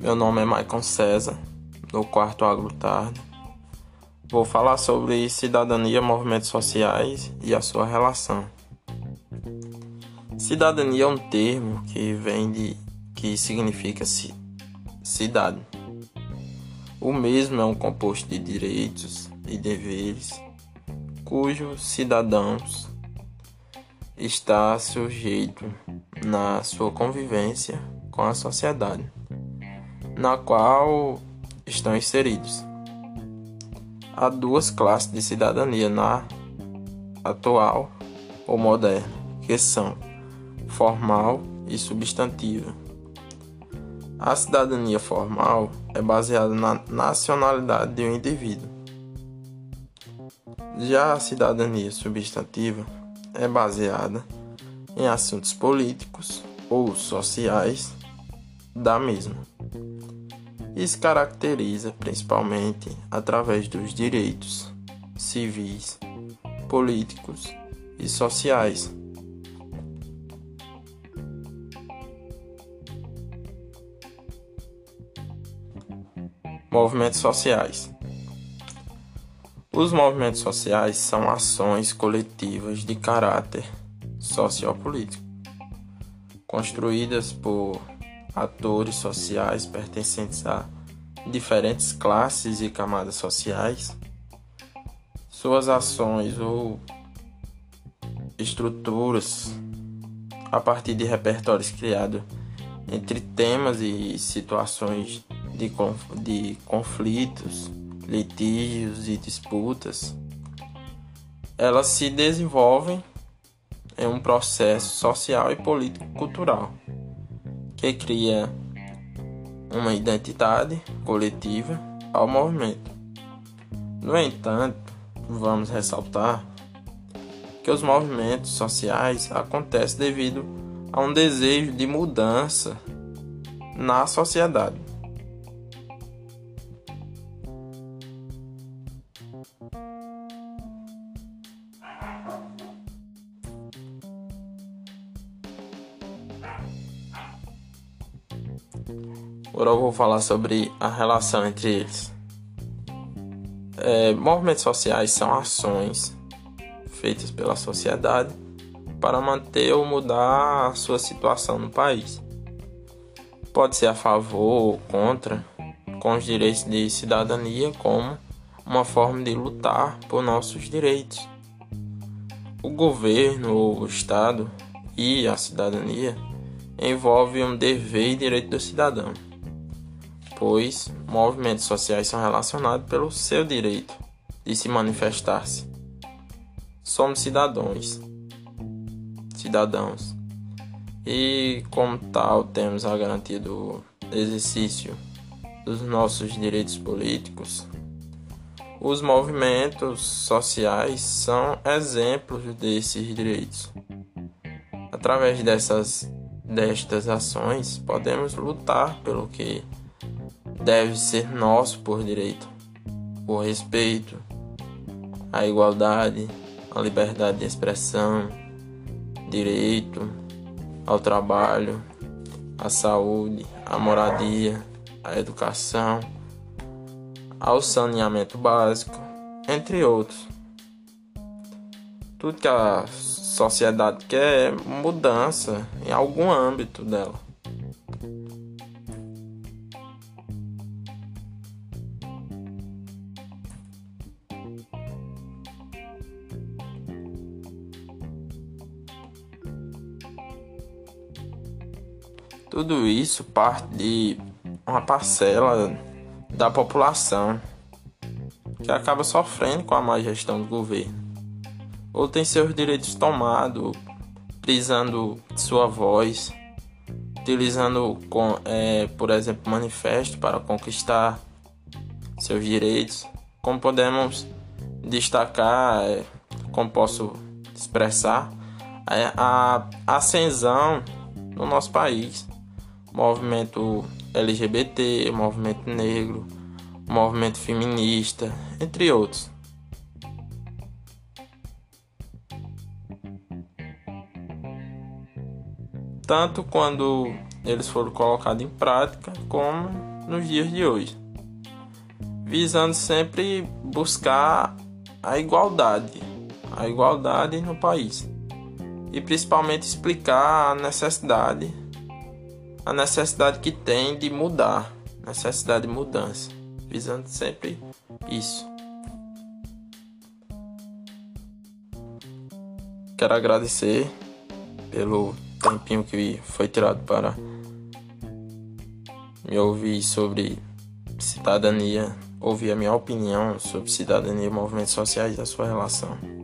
Meu nome é Maicon César, do quarto Agro Tarde. Vou falar sobre cidadania, movimentos sociais e a sua relação. Cidadania é um termo que vem de que significa cidade. O mesmo é um composto de direitos e deveres cujos cidadãos está sujeito na sua convivência com a sociedade na qual estão inseridos. Há duas classes de cidadania na atual ou moderna, que são formal e substantiva. A cidadania formal é baseada na nacionalidade de um indivíduo. Já a cidadania substantiva é baseada em assuntos políticos ou sociais da mesma e se caracteriza principalmente através dos direitos civis, políticos e sociais. Movimentos sociais. Os movimentos sociais são ações coletivas de caráter sociopolítico, construídas por atores sociais pertencentes a diferentes classes e camadas sociais, suas ações ou estruturas a partir de repertórios criados entre temas e situações de, de conflitos, litígios e disputas, elas se desenvolvem em um processo social e político-cultural que cria uma identidade coletiva ao movimento. No entanto, vamos ressaltar que os movimentos sociais acontecem devido a um desejo de mudança na sociedade. Agora eu vou falar sobre a relação entre eles. É, movimentos sociais são ações feitas pela sociedade para manter ou mudar a sua situação no país. Pode ser a favor ou contra, com os direitos de cidadania como uma forma de lutar por nossos direitos. O governo, o Estado e a cidadania envolve um dever e direito do cidadão, pois movimentos sociais são relacionados pelo seu direito de se manifestar-se. Somos cidadãos, cidadãos, e como tal temos a garantia do exercício dos nossos direitos políticos. Os movimentos sociais são exemplos desses direitos. Através dessas destas ações, podemos lutar pelo que deve ser nosso por direito, o respeito, a igualdade, a liberdade de expressão, direito ao trabalho, à saúde, à moradia, à educação, ao saneamento básico, entre outros. Tudo que a sociedade quer mudança em algum âmbito dela. Tudo isso parte de uma parcela da população que acaba sofrendo com a má gestão do governo ou tem seus direitos tomados, utilizando sua voz, utilizando, é, por exemplo, manifesto para conquistar seus direitos. Como podemos destacar, é, como posso expressar, é a ascensão no nosso país, movimento LGBT, movimento negro, movimento feminista, entre outros. Tanto quando eles foram colocados em prática, como nos dias de hoje, visando sempre buscar a igualdade, a igualdade no país. E principalmente explicar a necessidade, a necessidade que tem de mudar, necessidade de mudança, visando sempre isso. Quero agradecer pelo tempinho que foi tirado para me ouvir sobre cidadania, ouvir a minha opinião sobre cidadania e movimentos sociais e a sua relação.